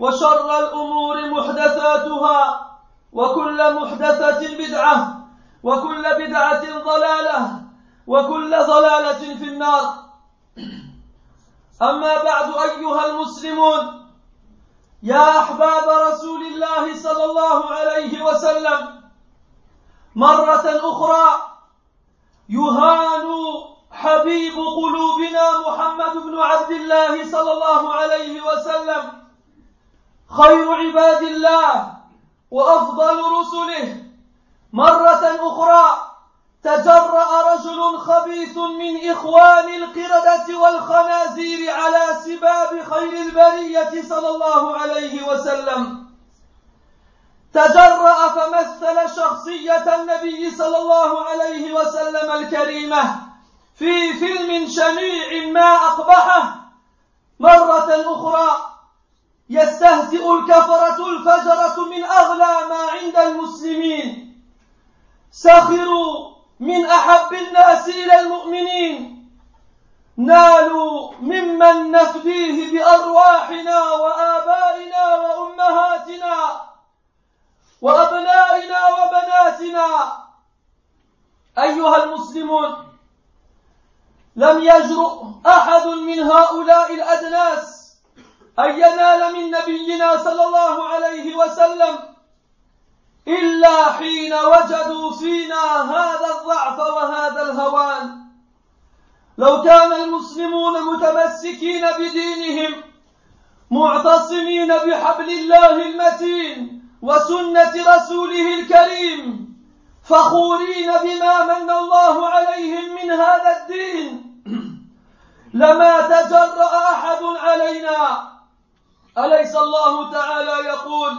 وشر الأمور محدثاتها وكل محدثة بدعة وكل بدعة ضلالة وكل ضلالة في النار. أما بعد أيها المسلمون يا أحباب رسول الله صلى الله عليه وسلم مرة أخرى يهان حبيب قلوبنا محمد بن عبد الله صلى الله عليه وسلم خير عباد الله وأفضل رسله. مرة أخرى تجرأ رجل خبيث من إخوان القردة والخنازير على سباب خير البرية صلى الله عليه وسلم. تجرأ فمثل شخصية النبي صلى الله عليه وسلم الكريمة في فيلم شنيع ما أقبحه. مرة أخرى يستهزئ الكفرة الفجرة من أغلى ما عند المسلمين. سخروا من أحب الناس إلى المؤمنين. نالوا ممن نفديه بأرواحنا وآبائنا وأمهاتنا وأبنائنا وبناتنا. أيها المسلمون لم يجرؤ أحد من هؤلاء الأدناس ان ينال من نبينا صلى الله عليه وسلم إلا حين وجدوا فينا هذا الضعف وهذا الهوان. لو كان المسلمون متمسكين بدينهم معتصمين بحبل الله المتين وسنة رسوله الكريم فخورين بما من الله عليهم من هذا الدين. لما تجرأ أحد علينا أليس الله تعالى يقول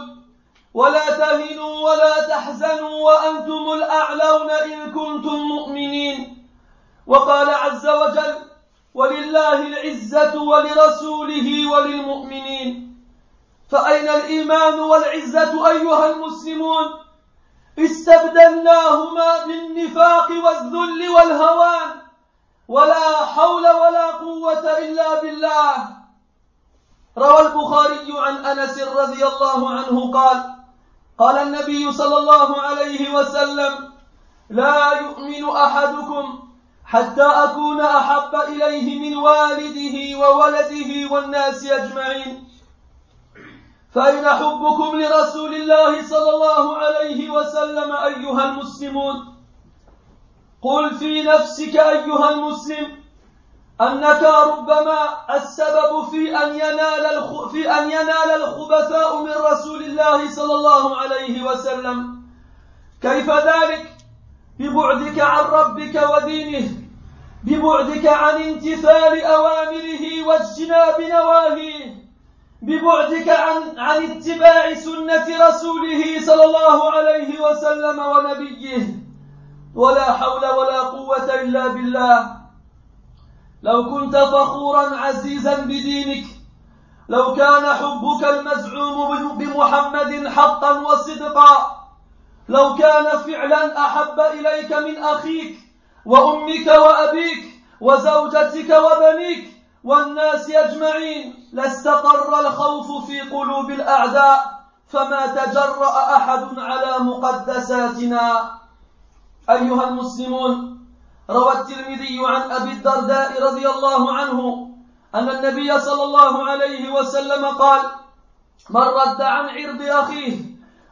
ولا تهنوا ولا تحزنوا وأنتم الأعلون إن كنتم مؤمنين؟ وقال عز وجل ولله العزة ولرسوله وللمؤمنين. فأين الإيمان والعزة أيها المسلمون؟ استبدلناهما بالنفاق والذل والهوان. ولا حول ولا قوة إلا بالله. روى البخاري عن أنس رضي الله عنه قال قال النبي صلى الله عليه وسلم لا يؤمن أحدكم حتى أكون أحب إليه من والده وولده والناس أجمعين. فاين حبكم لرسول الله صلى الله عليه وسلم أيها المسلمون. قل في نفسك ايها المسلم أنك ربما السبب في أن ينال. في أن ينال الخبثاء من رسول الله صلى الله عليه وسلم. كيف ذلك؟ ببعدك عن ربك ودينه. ببعدك عن امتثال أوامره واجتناب نواهيه. ببعدك عن عن اتباع سنة رسوله صلى الله عليه وسلم ونبيه. ولا حول ولا قوة إلا بالله. لو كنت فخورا عزيزا بدينك لو كان حبك المزعوم بمحمد حقا وصدقا لو كان فعلا أحب إليك من أخيك وأمك وأبيك وزوجتك وبنيك والناس أجمعين لاستقر الخوف في قلوب الأعداء فما تجرأ أحد على مقدساتنا. أيها المسلمون روى الترمذي عن أبي الدرداء رضي الله عنه أن النبي صلى الله عليه وسلم قال من رد عن عرض أخيه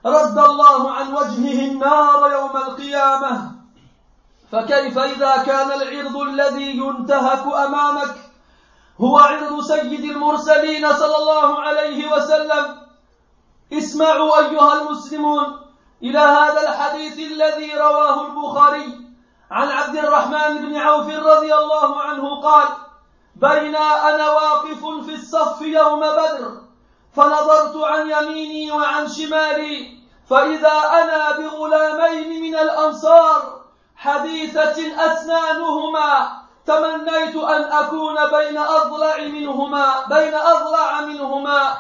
رد الله عن وجهه النار يوم القيامة. فكيف إذا كان العرض الذي ينتهك أمامك هو عرض سيد المرسلين صلى الله عليه وسلم؟ اسمعوا أيها المسلمون إلى هذا الحديث الذي رواه البخاري عن عبد الرحمن بن عوف رضي الله عنه قال بين أنا واقف في الصف يوم بدر فنظرت عن يميني وعن شمالي فإذا أنا بغلامين من الأنصار حديثة أسنانهما تمنيت أن أكون بين أضلع منهما بين أضلع منهما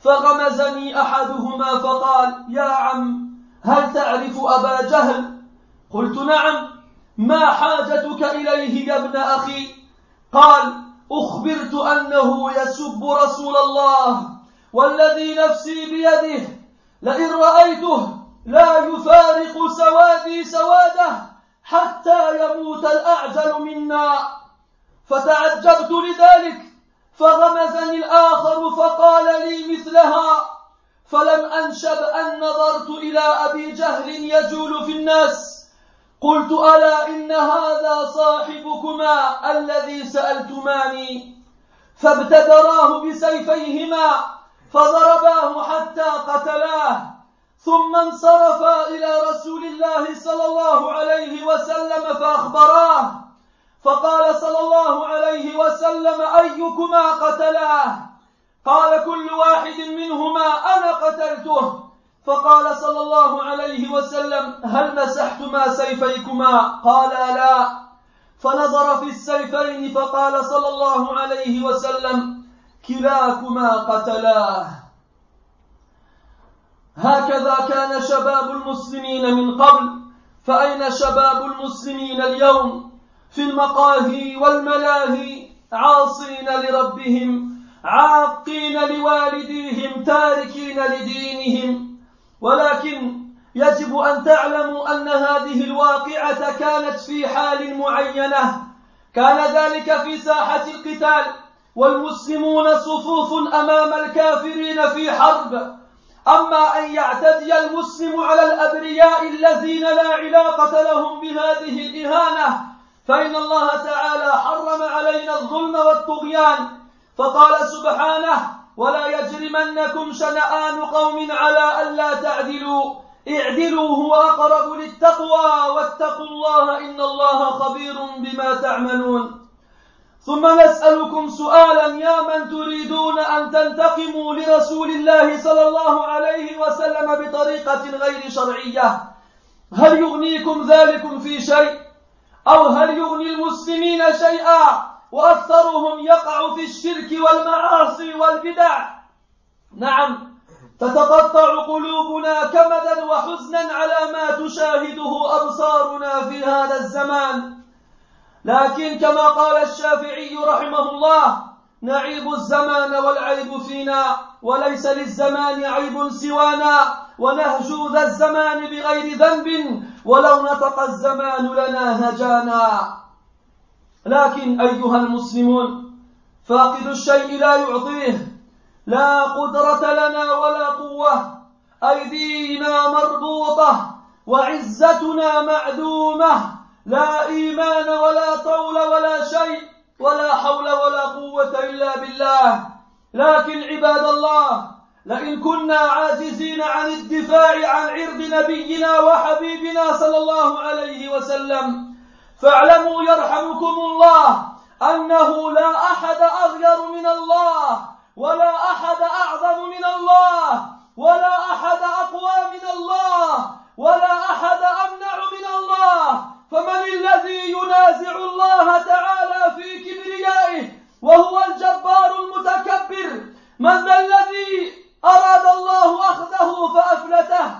فغمزني أحدهما فقال يا عم هل تعرف أبا جهل؟ قلت نعم. ما حاجتك إليه يا ابن أخي؟ قال أخبرت أنه يسب رسول الله والذي نفسي بيده لئن رأيته لا يفارق سوادي سواده حتى يموت الأعجل منا. فتعجبت لذلك فغمزني الآخر فقال لي مثلها فلم أنشب أن نظرت إلى أبي جهل يجول في الناس. قلت ألا إن هذا صاحبكما الذي سألتماني؟ فابتدراه بسيفيهما فضرباه حتى قتلاه ثم انصرفا إلى رسول الله صلى الله عليه وسلم فأخبراه فقال صلى الله عليه وسلم أيكما قتلاه؟ قال كل واحد منهما أنا قتلته. فقال صلى الله عليه وسلم هل مسحتما سيفيكما؟ قالا لا فنظر في السيفين فقال صلى الله عليه وسلم كلاكما قتلاه هكذا كان شباب المسلمين من قبل فأين شباب المسلمين اليوم؟ في المقاهي والملاهي عاصين لربهم عاقين لوالديهم تاركين لدينهم. ولكن يجب أن تعلموا أن هذه الواقعة كانت في حال معينة. كان ذلك في ساحة القتال والمسلمون صفوف أمام الكافرين في حرب. أما أن يعتدي المسلم على الأبرياء الذين لا علاقة لهم بهذه الإهانة فإن الله تعالى حرم علينا الظلم والطغيان. فقال سبحانه ولا يجرمنكم شنآن قوم على ألا تعدلوا. اعدلوا هو أقرب للتقوى واتقوا الله إن الله خبير بما تعملون. ثم نسألكم سؤالا يا من تريدون أن تنتقموا لرسول الله صلى الله عليه وسلم بطريقة غير شرعية هل يغنيكم ذلكم في شيء؟ أو هل يغني المسلمين شيئا؟ وأكثرهم يقع في الشرك والمعاصي والبدع. نعم تتقطع قلوبنا كمدا وحزنا على ما تشاهده أبصارنا في هذا الزمان. لكن كما قال الشافعي رحمه الله نعيب الزمان والعيب فينا وليس للزمان عيب سوانا ونهجو ذا الزمان بغير ذنب ولو نطق الزمان لنا هجانا لكن أيها المسلمون فاقد الشيء لا يعطيه لا قدرة لنا ولا قوة أيدينا مربوطة وعزتنا معدومة لا إيمان ولا طول ولا شيء ولا حول ولا قوة إلا بالله. لكن عباد الله لئن كنا عاجزين عن الدفاع عن عرض نبينا وحبيبنا صلى الله عليه وسلم فاعلموا يرحمكم الله أنه لا أحد أغير من الله ولا أحد أعظم من الله ولا أحد أقوى من الله ولا أحد أمنع من الله. فمن الذي ينازع الله تعالى في كبريائه وهو الجبار المتكبر من ذا الذي أراد الله أخذه فأفلته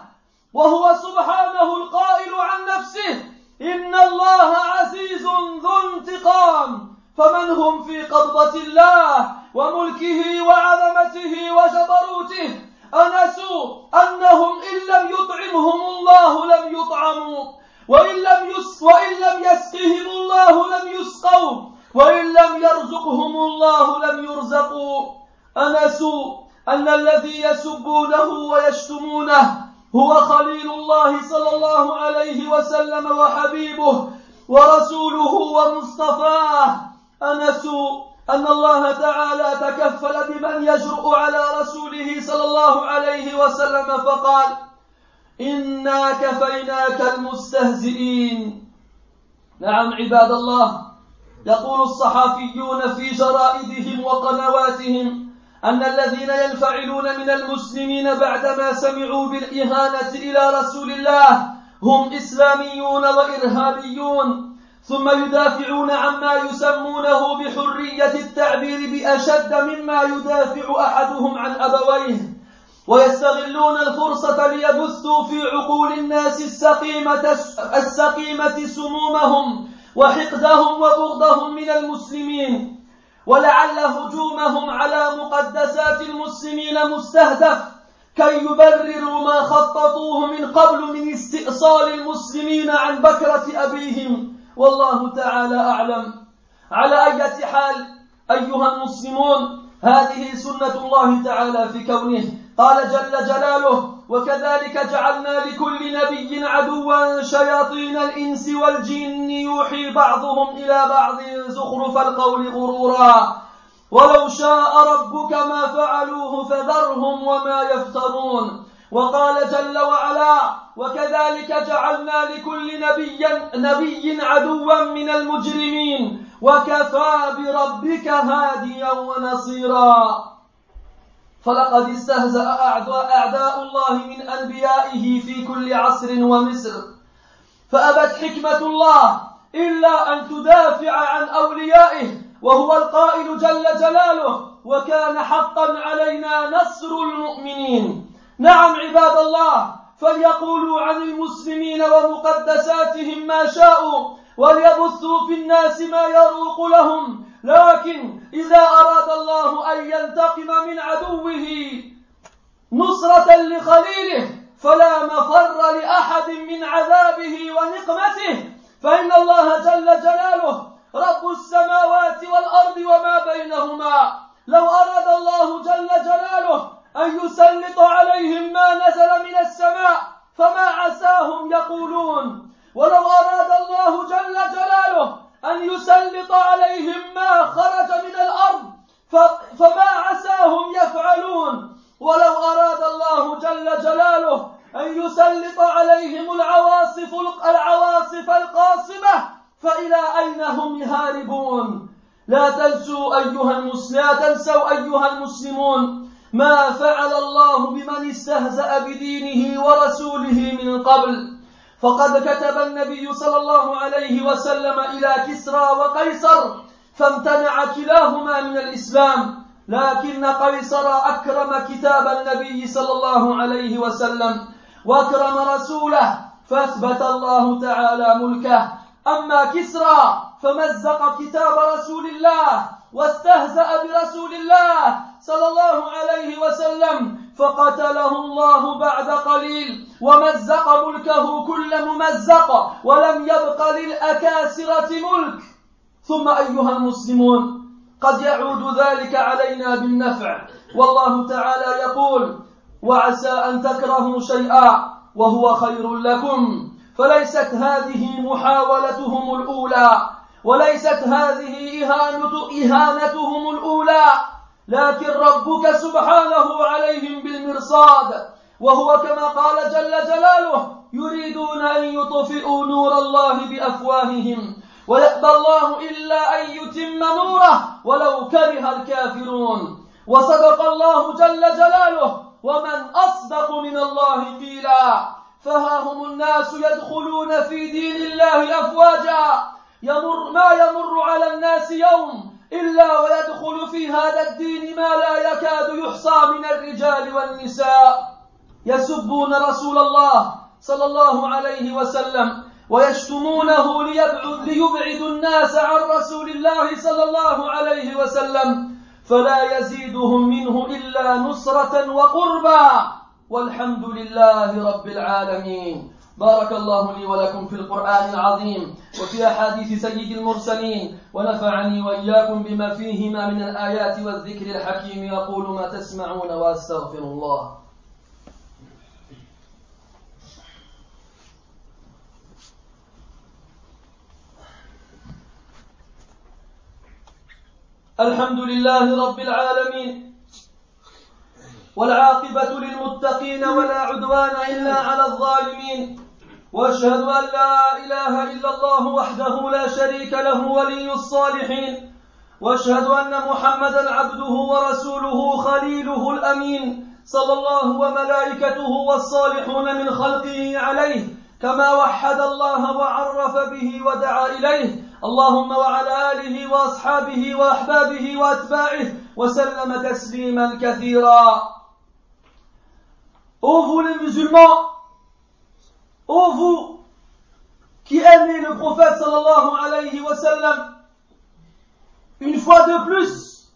وهو سبحانه القائل عن نفسه إن الله عزيز ذو انتقام فمن هم في قبضة الله وملكه وعظمته وجبروته أنسوا أنهم إن لم يطعمهم الله لم يطعموا وإن لم, يس وإن لم يسقهم الله لم يسقوا وإن لم يرزقهم الله لم يرزقوا أنسوا أن الذي يسبونه ويشتمونه هو خليل الله صلى الله عليه وسلم وحبيبه ورسوله ومصطفاه. أنسوا أن الله تعالى تكفل بمن يجرؤ على رسوله صلى الله عليه وسلم فقال إنا كفيناك المستهزئين. نعم عباد الله يقول الصحافيون في جرائدهم وقنواتهم أن الذين ينفعلون من المسلمين بعدما سمعوا بالإهانة إلى رسول الله هم إسلاميون وإرهابيون ثم يدافعون عما يسمونه بحرية التعبير بأشد مما يدافع أحدهم عن أبويه ويستغلون الفرصة ليبثوا في عقول الناس السقيمة, السقيمة سمومهم وحقدهم وبغضهم من المسلمين. ولعل هجومهم على مقدسات المسلمين مستهدف كي يبرروا ما خططوه من قبل من استئصال المسلمين عن بكرة أبيهم. والله تعالى أعلم. على أي حال أيها المسلمون هذه سنة الله تعالى في كونه. قال جل جلاله وكذلك جعلنا لكل نبي عدوا شياطين الإنس والجن يوحي بعضهم إلى بعض زخرف القول غرورا. ولو شاء ربك ما فعلوه فذرهم وما يفترون. وقال جل وعلا وكذلك جعلنا لكل نبي نبي عدوا من المجرمين. وكفى بربك هاديا ونصيرا. فلقد استهزأ أعداء الله من أنبيائه في كل عصر ومصر. فأبت حكمة الله إلا أن تدافع عن أوليائه وهو القائل جل جلاله وكان حقا علينا نصر المؤمنين نعم عباد الله فليقولوا عن المسلمين ومقدساتهم ما شاءوا وليبثوا في الناس ما يروق لهم لكن إذا أراد الله أن ينتقم من عدوه نصرة لخليله فلا مفر لأحد من عذابه ونقمته فإن الله جل جلاله رب السماوات والأرض وما بينهما. لو أراد الله جل جلاله أن يسلط عليهم ما نزل من السماء فما عساهم يقولون. ولو أراد الله جل جلاله أن يسلط ما خرج من الأرض فما عساهم يفعلون ولو أراد الله جل جلاله أن يسلط عليهم العواصف العواصف القاصمة فإلى أين هم يهاربون لا تنسوا أيها المسلمون لا تنسوا أيها المسلمون ما فعل الله بمن استهزأ بدينه ورسوله من قبل. فقد كتب النبي صلى الله عليه وسلم إلى كسرى وقيصر فامتنع كلاهما من الإسلام لكن قيصر أكرم كتاب النبي صلى الله عليه وسلم وأكرم رسوله فأثبت الله تعالى ملكه. أما كسرى فمزق كتاب رسول الله واستهزأ برسول الله صلى الله عليه وسلم فقتله الله بعد قليل ومزق ملكه كل ممزق ولم يبق للأكاسرة ملك. ثم أيها المسلمون قد يعود ذلك علينا بالنفع. والله تعالى يقول وعسى أن تكرهوا شيئا وهو خير لكم. فليست هذه محاولتهم الأولى. وليست هذه إهانة إهانتهم الأولى لكن ربك سبحانه عليهم بالمرصاد. وهو كما قال جل جلاله يريدون أن يطفئوا نور الله بأفواههم ويأبى الله إلا أن يتم نوره ولو كره الكافرون. وصدق الله جل جلاله ومن أصدق من الله قيلا فها هم الناس يدخلون في دين الله أفواجا. يمر ما يمر على الناس يوم إلا ويدخل في هذا الدين ما لا يكاد يحصى من الرجال والنساء. يسبون رسول الله صلى الله عليه وسلم ويشتمونه ليبعدوا الناس عن رسول الله صلى الله عليه وسلم فلا يزيدهم منه إلا نصرة وقربا. والحمد لله رب العالمين. بارك الله لي ولكم في القرآن العظيم وفي أحاديث سيد المرسلين ونفعني وإياكم بما فيهما من الآيات والذكر الحكيم. يقول ما تسمعون وأستغفر الله. الحمد لله رب العالمين والعاقبة للمتقين ولا عدوان إلا على الظالمين. وأشهد أن لا إله إلا الله وحده لا شريك له ولي الصالحين. وأشهد أن محمدا عبده ورسوله خليله الأمين صلى الله وملائكته والصالحون من خلقه عليه كما وحد الله وعرف به ودعا إليه. اللهم وعلى آله وأصحابه وأحبابه وأتباعه وسلم تسليما كثيرا. Ô vous les musulmans, Ô vous qui aimez le prophète sallallahu alayhi wa sallam, une fois de plus,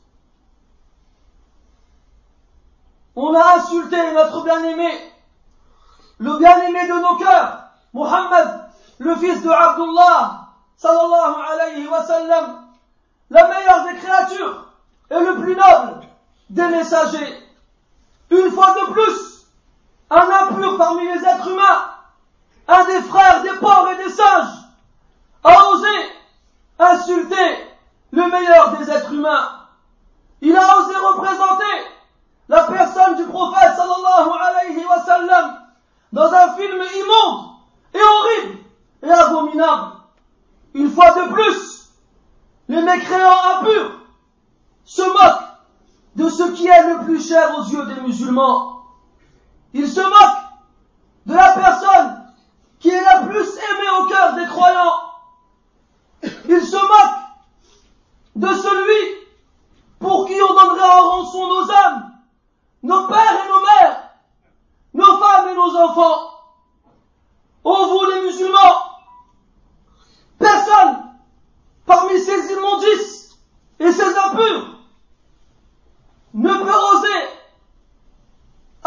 on a insulté notre bien-aimé, le bien-aimé de nos cœurs, Muhammad, le fils de Abdullah, sallallahu alayhi wa sallam, la meilleure des créatures et le plus noble des messagers. Une fois de plus, un impur parmi les êtres humains un des frères des porcs et des singes, a osé insulter le meilleur des êtres humains. Il a osé représenter la personne du prophète sallallahu alayhi wa sallam dans un film immonde et horrible et abominable. Une fois de plus, les mécréants impurs se moquent de ce qui est le plus cher aux yeux des musulmans. Ils se moquent de la personne qui est la plus aimée au cœur des croyants. Il se moque de celui pour qui on donnerait en rançon nos âmes, nos pères et nos mères, nos femmes et nos enfants. Ô vous les musulmans, personne parmi ces immondices et ces impurs ne peut oser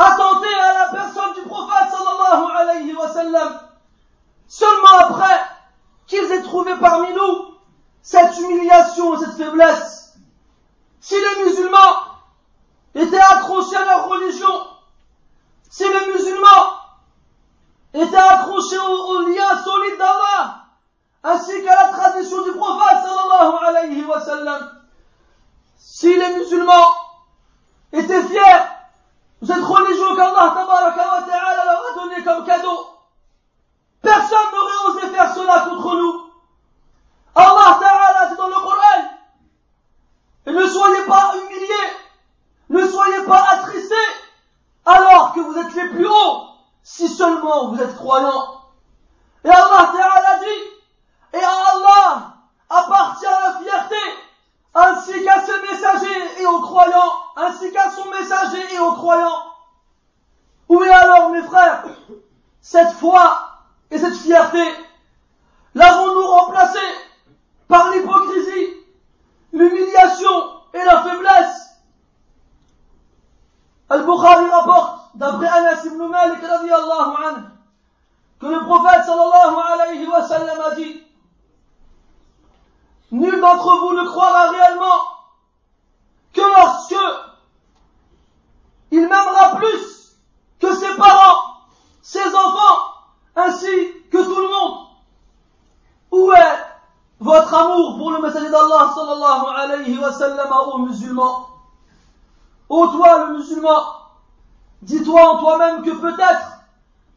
attenter à la personne du prophète sallallahu alayhi wa sallam. Seulement après qu'ils aient trouvé parmi nous cette humiliation et cette faiblesse, si les musulmans étaient accrochés à leur religion, si les musulmans étaient accrochés au, lien solide d'Allah, ainsi qu'à la tradition du prophète sallallahu alayhi wa sallam, si les musulmans étaient fiers de cette religion qu'Allah leur a donnée comme cadeau, Personne n'aurait osé faire cela contre nous. Allah Ta'ala dit dans le Coran, ne soyez pas humiliés, ne soyez pas attristés, alors que vous êtes les plus hauts, si seulement vous êtes croyants. Et Allah Ta'ala dit, et à Allah appartient la fierté, ainsi qu'à ses messagers et aux croyants, ainsi qu'à son messager et aux croyants. Où est alors mes frères cette foi et cette fierté, l'avons-nous remplacée par l'hypocrisie, l'humiliation et la faiblesse? Al-Bukhari rapporte, d'après Anas ibn Malik anhu, que le prophète sallallahu alayhi wa sallam a dit Nul d'entre vous ne croira réellement que lorsque il m'aimera plus que ses parents, ses enfants ainsi que tout le monde. Où est votre amour pour le messager d'Allah sallallahu alayhi wa sallam aux musulmans Ô toi le musulman, dis-toi en toi-même que peut-être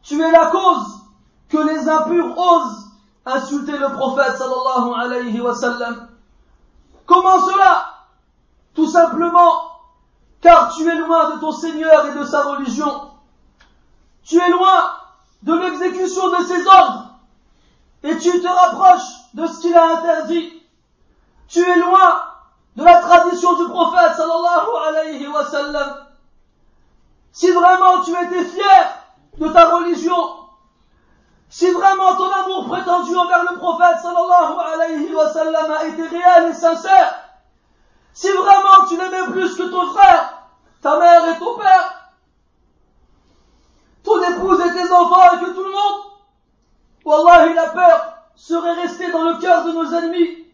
tu es la cause que les impurs osent insulter le prophète sallallahu alayhi wa sallam. Comment cela? Tout simplement car tu es loin de ton Seigneur et de sa religion. Tu es loin de l'exécution de ses ordres et tu te rapproches de ce qu'il a interdit. Tu es loin de la tradition du prophète sallallahu alayhi wa sallam. Si vraiment tu étais fier de ta religion, si vraiment ton amour prétendu envers le prophète sallallahu alayhi wa sallam a été réel et sincère, si vraiment tu l'aimais plus que ton frère, ta mère et ton père, ton épouse et tes enfants et que tout le monde, Wallah, la peur serait restée dans le cœur de nos ennemis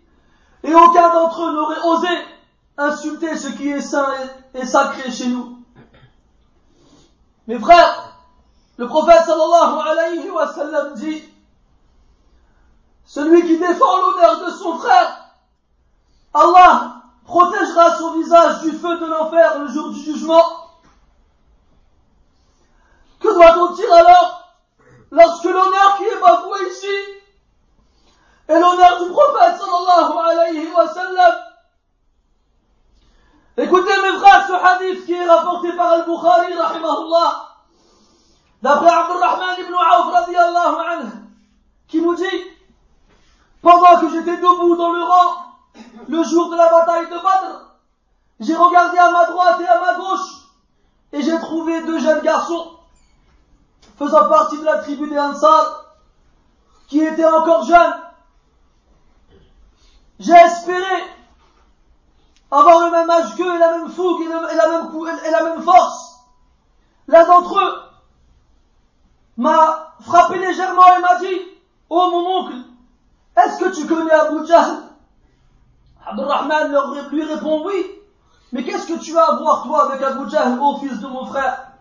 et aucun d'entre eux n'aurait osé insulter ce qui est saint et sacré chez nous. Mes frères, le prophète sallallahu alayhi wa sallam dit, celui qui défend l'honneur de son frère, Allah protégera son visage du feu de l'enfer le jour du jugement. Que doit-on dire alors lorsque l'honneur qui est bafoué ici est l'honneur du prophète sallallahu alayhi wa sallam? Écoutez mes frères ce hadith qui est rapporté par Al-Bukhari rahimahullah d'après Abdurrahman ibn Auf radiallahu anhu qui nous dit pendant que j'étais debout dans le rang le jour de la bataille de Badr j'ai regardé à ma droite et à ma gauche et j'ai trouvé deux jeunes garçons faisant partie de la tribu des Ansar qui étaient encore jeunes j'ai espéré avoir le même âge qu'eux et la même fougue et, la, même, et la même force. L'un d'entre eux m'a frappé légèrement et m'a dit, oh mon oncle, est-ce que tu connais Abu Jahl? Abdurrahman lui répond oui. Mais qu'est-ce que tu as à voir toi avec Abu Jahl, ô fils de mon frère?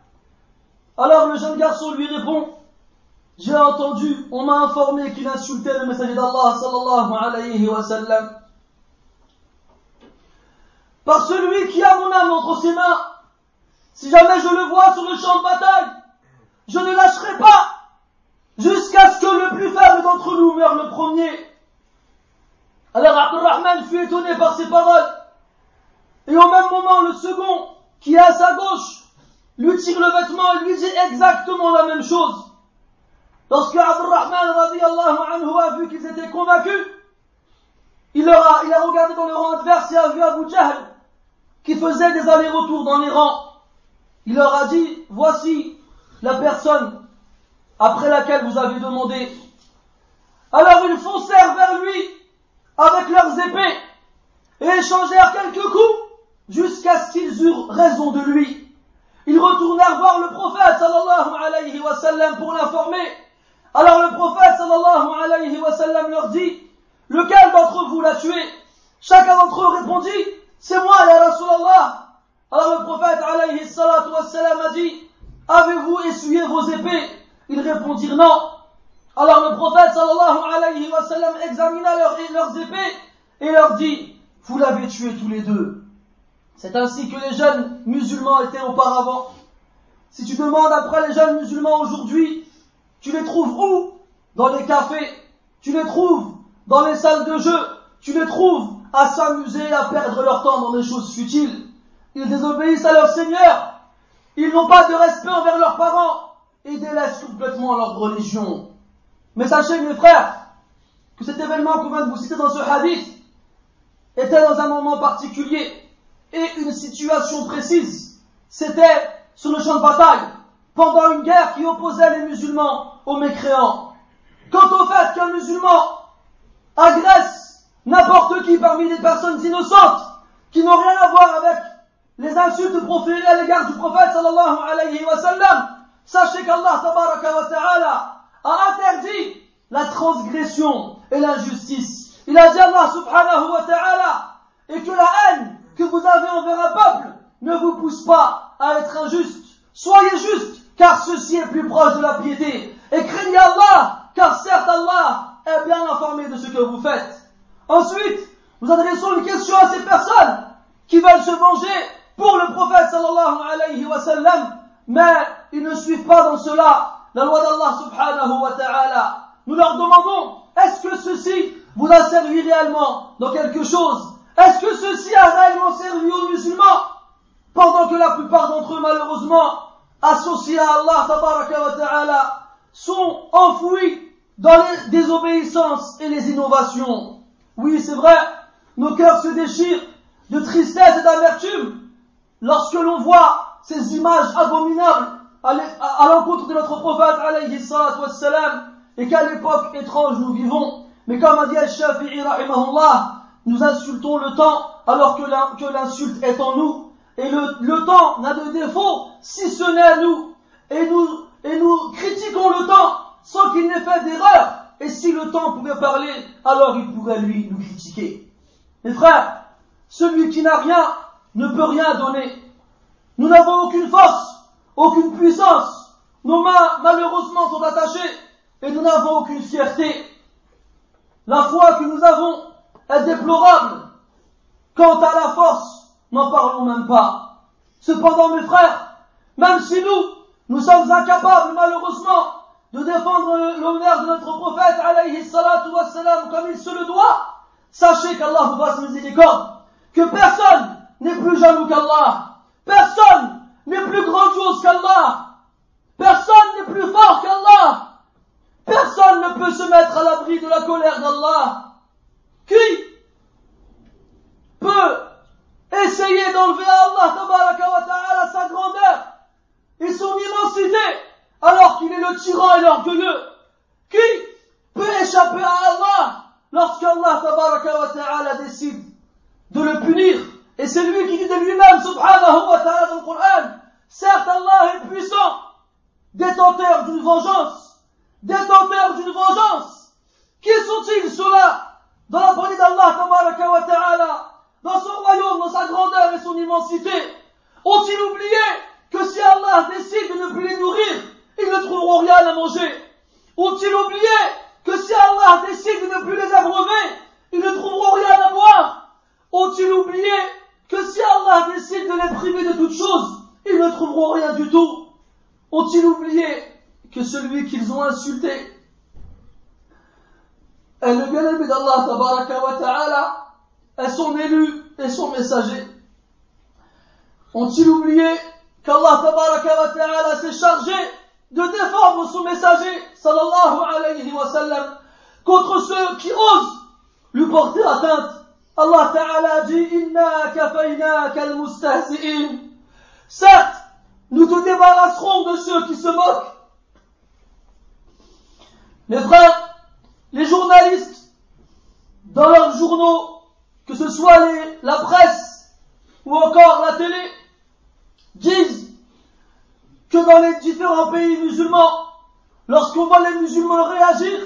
Alors le jeune garçon lui répond, j'ai entendu, on m'a informé qu'il insultait le messager d'Allah sallallahu alayhi wa sallam. Par celui qui a mon âme entre ses mains, si jamais je le vois sur le champ de bataille, je ne lâcherai pas jusqu'à ce que le plus faible d'entre nous meure le premier. Alors Abdurrahman fut étonné par ces paroles. Et au même moment, le second, qui est à sa gauche, lui tire le vêtement et lui dit exactement la même chose. Lorsque Abdurrahman anhu a vu qu'ils étaient convaincus, il, leur a, il a regardé dans le rang adverse et a vu Abu Jahl qui faisait des allers-retours dans les rangs. Il leur a dit, voici la personne après laquelle vous avez demandé. Alors ils foncèrent vers lui avec leurs épées et échangèrent quelques coups jusqu'à ce qu'ils eurent raison de lui. Ils retournèrent voir le prophète sallallahu alayhi wa sallam pour l'informer alors le prophète sallallahu alayhi wa sallam leur dit, lequel d'entre vous l'a tué? Chacun d'entre eux répondit, c'est moi, Rasulallah. Alors le prophète alayhi salatu wa sallam a dit, avez-vous essuyé vos épées? Ils répondirent non. Alors le prophète sallallahu alayhi wa sallam examina leurs épées et leur dit, vous l'avez tué tous les deux. C'est ainsi que les jeunes musulmans étaient auparavant. Si tu demandes après les jeunes musulmans aujourd'hui, tu les trouves où? Dans les cafés. Tu les trouves dans les salles de jeu. Tu les trouves à s'amuser, à perdre leur temps dans des choses futiles. Ils désobéissent à leur Seigneur. Ils n'ont pas de respect envers leurs parents et délaissent complètement leur religion. Mais sachez, mes frères, que cet événement qu'on vous citer dans ce hadith était dans un moment particulier et une situation précise. C'était sur le champ de bataille pendant une guerre qui opposait les musulmans aux mécréants. Quant au fait qu'un musulman agresse n'importe qui parmi les personnes innocentes qui n'ont rien à voir avec les insultes proférées à l'égard du prophète sallallahu alayhi wa sallam, sachez qu'Allah wa ta'ala a interdit la transgression et l'injustice. Il a dit Allah subhanahu wa ta'ala et que la haine que vous avez envers un peuple ne vous pousse pas à être injuste. Soyez juste car ceci est plus proche de la piété. Et craignez Allah, car certes Allah est bien informé de ce que vous faites. Ensuite, nous adressons une question à ces personnes qui veulent se venger pour le prophète sallallahu alayhi wa sallam, mais ils ne suivent pas dans cela la loi d'Allah subhanahu wa ta'ala. Nous leur demandons, est-ce que ceci vous a servi réellement dans quelque chose? Est-ce que ceci a réellement servi aux musulmans? Pendant que la plupart d'entre eux, malheureusement, associés à Allah wa ta'ala sont enfouis dans les désobéissances et les innovations. Oui, c'est vrai, nos cœurs se déchirent de tristesse et d'amertume lorsque l'on voit ces images abominables à l'encontre de notre prophète alayhi et quelle époque étrange nous vivons. Mais comme a dit Al-Shafi'i nous insultons le temps alors que l'insulte est en nous. Et le, le temps n'a de défaut si ce n'est à nous. Et nous, et nous critiquons le temps sans qu'il n'ait fait d'erreur. Et si le temps pouvait parler, alors il pourrait lui nous critiquer. Mes frères, celui qui n'a rien ne peut rien donner. Nous n'avons aucune force, aucune puissance. Nos mains, malheureusement, sont attachées et nous n'avons aucune fierté. La foi que nous avons est déplorable. Quant à la force, n'en parlons même pas. Cependant, mes frères, même si nous, nous sommes incapables, malheureusement, de défendre l'honneur de notre prophète, alayhi salatu wassalam, comme il se le doit, sachez qu'Allah vous fasse miséricorde, que personne n'est plus jaloux qu'Allah, personne n'est plus grandiose qu'Allah, personne n'est plus fort qu'Allah, personne ne peut se mettre à l'abri de la colère d'Allah. Qui peut essayer d'enlever à Allah sa grandeur et son immensité alors qu'il est le tyran et l'orgueilleux? Qui peut échapper à Allah lorsqu'Allah décide de le punir? Et c'est lui qui dit de lui-même, subhanahu wa ta'ala, dans le Coran, certes Allah est puissant, détenteur d'une vengeance, détenteur d'une vengeance. Qui sont-ils ceux-là dans la bonne d'Allah wa ta'ala, dans son royaume, dans sa grandeur et son immensité? Ont-ils oublié que si Allah décide de ne plus les nourrir, ils ne trouveront rien à manger? Ont-ils oublié que si Allah décide de ne plus les abreuver, ils ne trouveront rien à boire? Ont-ils oublié que si Allah décide de les priver de toutes choses, ils ne trouveront rien du tout Ont-ils oublié que celui qu'ils ont insulté est le bien-aimé d'Allah est son élu et son messager? Ont-ils oublié qu'Allah ta'ala s'est chargé de défendre son messager, sallallahu alayhi wa sallam, contre ceux qui osent lui porter atteinte? Allah Ta'ala dit, Inna al-mustahzi'in. Certes, nous te débarrasserons de ceux qui se moquent. Mes frères, les journalistes, dans leurs journaux, que ce soit la presse ou encore la télé, disent que dans les différents pays musulmans, lorsqu'on voit les musulmans réagir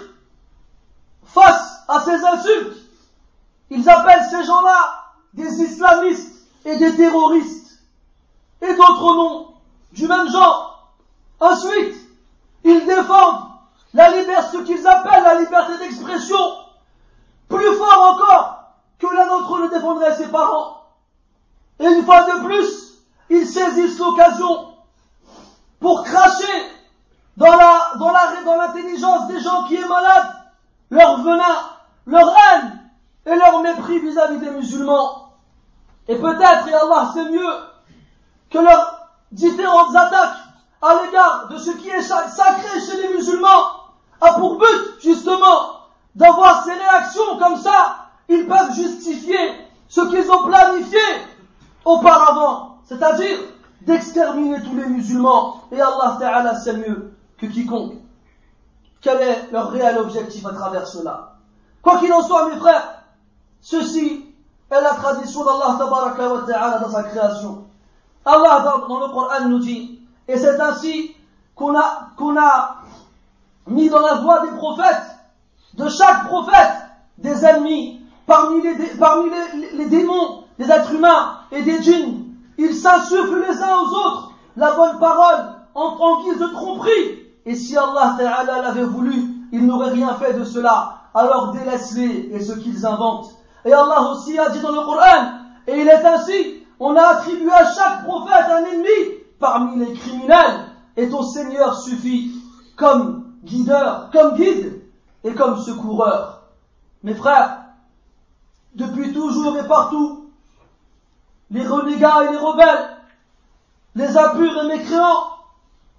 face à ces insultes, ils appellent ces gens-là des islamistes et des terroristes et d'autres noms du même genre. Ensuite, ils défendent la liberté, ce qu'ils appellent la liberté d'expression, plus fort encore que l'un d'entre eux ne défendrait ses parents. Et une fois de plus, ils saisissent l'occasion pour cracher dans la, dans l'intelligence des gens qui est malade, leur venin, leur haine et leur mépris vis-à-vis des musulmans. Et peut-être, et Allah sait mieux, que leurs différentes attaques à l'égard de ce qui est sacré chez les musulmans a pour but, justement, d'avoir ces réactions comme ça, ils peuvent justifier ce qu'ils ont planifié auparavant. C'est-à-dire d'exterminer tous les musulmans. Et Allah Ta'ala sait mieux que quiconque. Quel est leur réel objectif à travers cela? Quoi qu'il en soit, mes frères, ceci est la tradition d'Allah dans sa création. Allah dans le Coran nous dit, et c'est ainsi qu'on a, qu'on a mis dans la voie des prophètes, de chaque prophète, des ennemis, parmi les, parmi les, démons, des êtres humains et des djinns, ils s'insufflent les uns aux autres la bonne parole en, guise de tromperie. Et si Allah Ta'ala l'avait voulu, il n'aurait rien fait de cela. Alors délaisse-les et ce qu'ils inventent. Et Allah aussi a dit dans le Coran, et il est ainsi, on a attribué à chaque prophète un ennemi parmi les criminels, et ton Seigneur suffit comme guideur, comme guide et comme secoureur. Mes frères, depuis toujours et partout, les renégats et les rebelles, les impurs et mécréants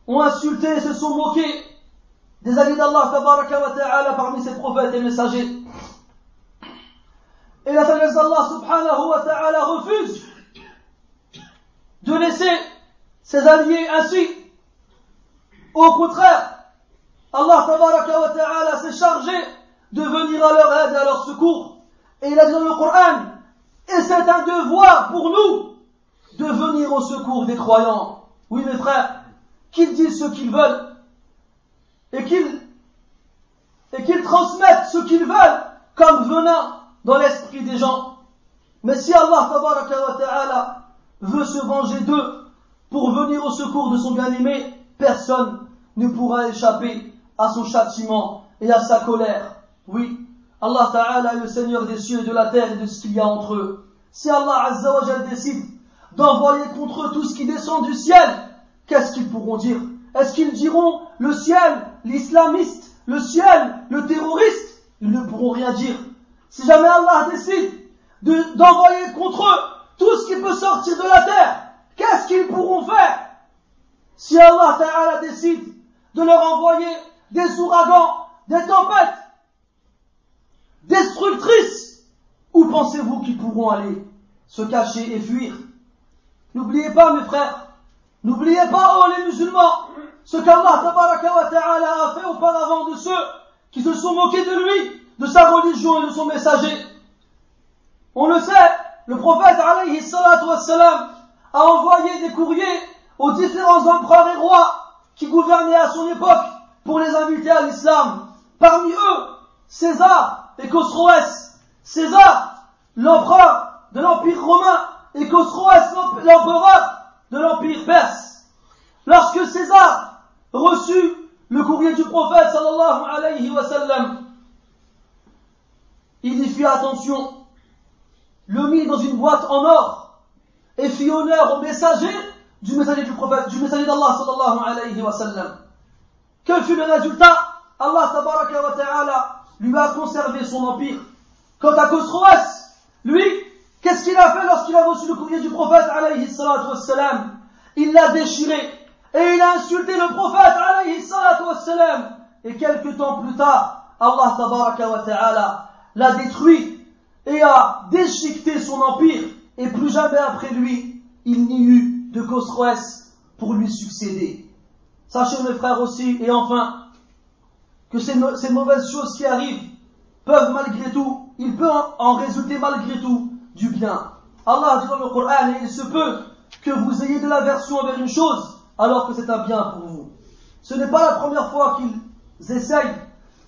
ont insulté et se sont moqués des amis d'Allah parmi ses prophètes et messagers. Et la sagesse d'Allah subhanahu wa ta'ala refuse de laisser ses alliés ainsi. Au contraire, Allah wa ta'ala s'est chargé de venir à leur aide et à leur secours. Et il a dit dans le Coran, et c'est un devoir pour nous de venir au secours des croyants. Oui mes frères, qu'ils disent ce qu'ils veulent et qu'ils et qu'ils transmettent ce qu'ils veulent comme venin dans l'esprit des gens. Mais si Allah ta'ala veut se venger d'eux pour venir au secours de son bien-aimé, personne ne pourra échapper à son châtiment et à sa colère. Oui, Allah Ta'ala est le Seigneur des cieux et de la terre et de ce qu'il y a entre eux. Si Allah Azza wa décide d'envoyer contre eux tout ce qui descend du ciel, qu'est-ce qu'ils pourront dire? Est-ce qu'ils diront le ciel, l'islamiste, le ciel, le terroriste? Ils ne pourront rien dire. Si jamais Allah décide d'envoyer contre eux tout ce qui peut sortir de la terre, qu'est-ce qu'ils pourront faire Si Allah Ta'ala décide de leur envoyer des ouragans, des tempêtes destructrices, où pensez-vous qu'ils pourront aller se cacher et fuir? N'oubliez pas, mes frères, n'oubliez pas, oh les musulmans, ce qu'Allah ta'ala a fait auparavant de ceux qui se sont moqués de lui, de sa religion et de son messager. On le sait, le prophète alayhi a envoyé des courriers aux différents empereurs et rois qui gouvernaient à son époque pour les inviter à l'islam. Parmi eux, César et Khosroès. César, l'empereur de l'Empire romain, et Khosroès, l'empereur de l'Empire perse. Lorsque César reçut le courrier du prophète sallallahu alayhi wa sallam, il y fit attention, le mit dans une boîte en or et fit honneur au messager du messager du prophète, du messager d'Allah sallallahu alayhi wa sallam. Quel fut le résultat? Allah lui a conservé son empire. Quant à Khosroès, lui, qu'est-ce qu'il a fait lorsqu'il a reçu le courrier du prophète Il l'a déchiré et il a insulté le prophète. Et quelques temps plus tard, Allah tabaraka wa l'a détruit et a déchiqueté son empire. Et plus jamais après lui, il n'y eut de Khosroès pour lui succéder. Sachez mes frères aussi, et enfin, que ces, mauvaises choses qui arrivent peuvent malgré tout, il peut en, résulter malgré tout du bien. Allah dit dans le Coran, il se peut que vous ayez de l'aversion envers une chose, alors que c'est un bien pour vous. Ce n'est pas la première fois qu'ils essayent,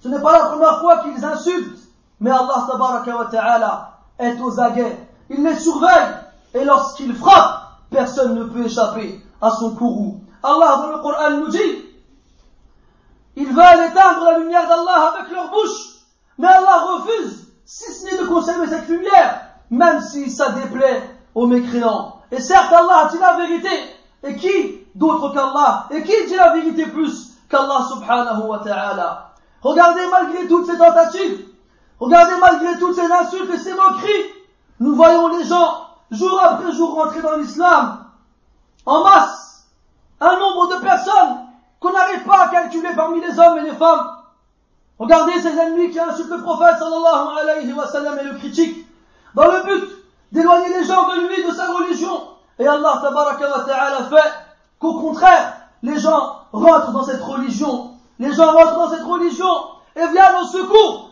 ce n'est pas la première fois qu'ils insultent, mais Allah wa ta'ala est aux aguets. Il les surveille, et lorsqu'ils frappent, personne ne peut échapper à son courroux. Allah dans le Coran nous dit ils veulent éteindre la lumière d'Allah avec leur bouche, mais Allah refuse, si ce n'est de conserver cette lumière, même si ça déplaît aux mécréants. Et certes, Allah dit la vérité, et qui d'autre qu'Allah? Et qui dit la vérité plus qu'Allah subhanahu wa ta'ala? Regardez malgré toutes ces tentatives, regardez malgré toutes ces insultes et ces moqueries, nous voyons les gens jour après jour rentrer dans l'islam en masse un nombre de personnes qu'on n'arrive pas à calculer parmi les hommes et les femmes. Regardez ces ennemis qui insultent le prophète sallallahu alayhi wa sallam et le critiquent dans le but d'éloigner les gens de lui, de sa religion. Et Allah tabaraka wa fait qu'au contraire, les gens rentrent dans cette religion. Les gens rentrent dans cette religion et viennent au secours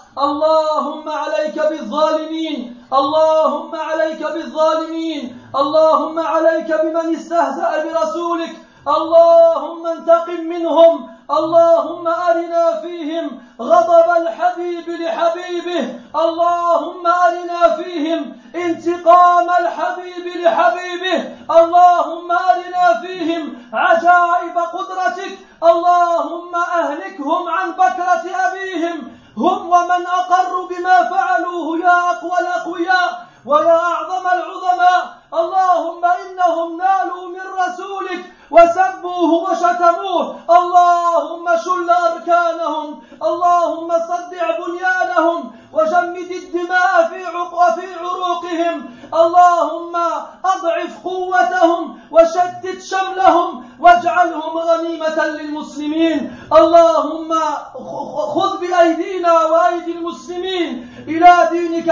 اللهم عليك بالظالمين اللهم عليك بالظالمين اللهم عليك بمن استهزأ برسولك اللهم انتقم منهم اللهم أرنا فيهم غضب الحبيب لحبيبه اللهم أرنا فيهم انتقام الحبيب لحبيبه اللهم أرنا فيهم عجائب قدرتك اللهم أهلكهم عن بكرة أبيهم هم ومن أقروا بما فعلوه يا أقوى الأقوياء ويا أعظم العظماء. اللهم إنهم نالوا من رسولك وسبوه وشتموه. اللهم شل أركانهم. اللهم صدع بنيانهم. وجمد الدماء في في عروقهم. اللهم أضعف قوتهم وشتت شملهم واجعلهم غنيمة للمسلمين. اللهم خذ بأيدينا وأيدي المسلمين. إلى دينك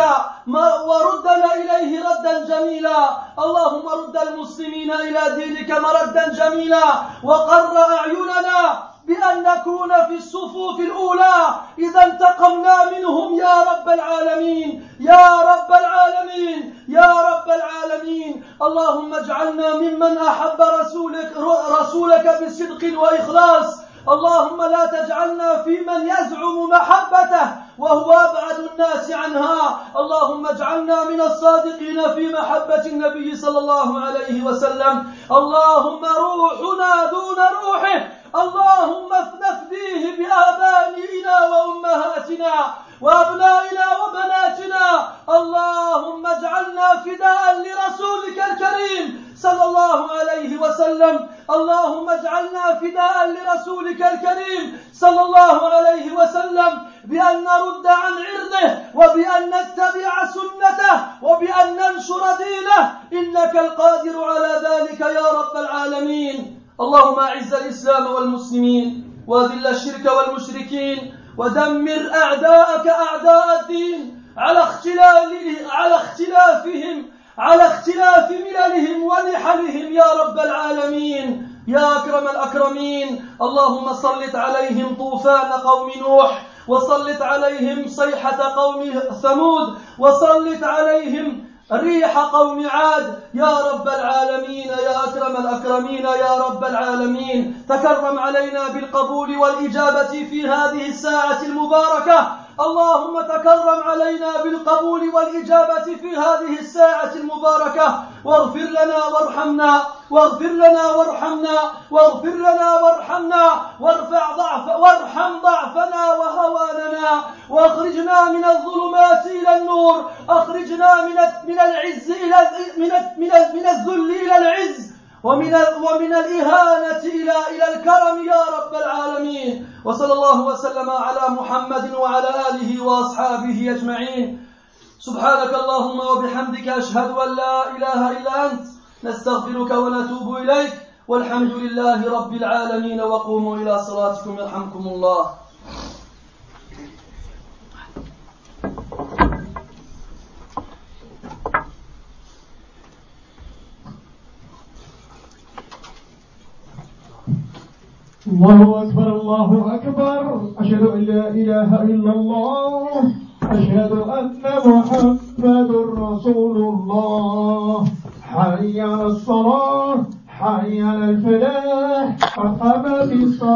وردنا إليه ردا جميلا. اللهم رد المسلمين إلى دينك مردا جميلا. وقر أعيننا بأن نكون في الصفوف الأولى. إذا انتقمنا منهم يا رب العالمين يا رب العالمين يا رب العالمين. اللهم اجعلنا ممن أحب رسولك, رسولك بصدق وإخلاص. اللهم لا تجعلنا في من يزعم محبته وهو أبعد الناس عنها. اللهم اجعلنا من الصادقين في محبة النبي صلى الله عليه وسلم. اللهم روحنا دون روحه. اللهم نفديه بآبائنا وأمهاتنا وأبنائنا وبناتنا. اللهم اجعلنا فداء لرسولك الكريم صلى الله عليه وسلم. اللهم اجعلنا فداء لرسولك الكريم صلى الله عليه وسلم. بأن نرد عن عرضه وبأن نتبع سنته وبأن ننشر دينه. إنك القادر على ذلك يا رب العالمين. اللهم أعز الإسلام والمسلمين وأذل الشرك والمشركين ودمر أعداءك أعداء الدين على اختلال على اختلافهم على اختلاف مللهم ونحلهم يا رب العالمين. يا أكرم الأكرمين اللهم سلط عليهم طوفان قوم نوح وسلط عليهم صيحة قوم ثمود وسلط عليهم ريح قوم عاد يا رب العالمين يا أكرم الأكرمين يا رب العالمين تكرم علينا بالقبول والإجابة في هذه الساعة المباركة. اللهم تكرم علينا بالقبول والإجابة في هذه الساعة المباركة. واغفر لنا وارحمنا واغفر لنا وارحمنا واغفر لنا وارحمنا. وارفع ضعف وارحم ضعفنا وهواننا. واخرجنا من الظلمات إلى النور. أخرجنا من من العز إلى من من من الذل إلى العز. ومن ومن الإهانة إلى إلى الكرم يا رب العالمين. وصلى الله وسلم على محمد وعلى آله وأصحابه أجمعين. سبحانك اللهم وبحمدك أشهد أن لا إله إلا أنت. نستغفرك ونتوب إليك. والحمد لله رب العالمين. وقوموا إلى صلاتكم. يرحمكم الله. الله أكبر الله أكبر. أشهد أن لا إله إلا الله. أشهد أن محمد رسول الله. حي على الصلاة حي على الفلاح. قد قامت الصلاة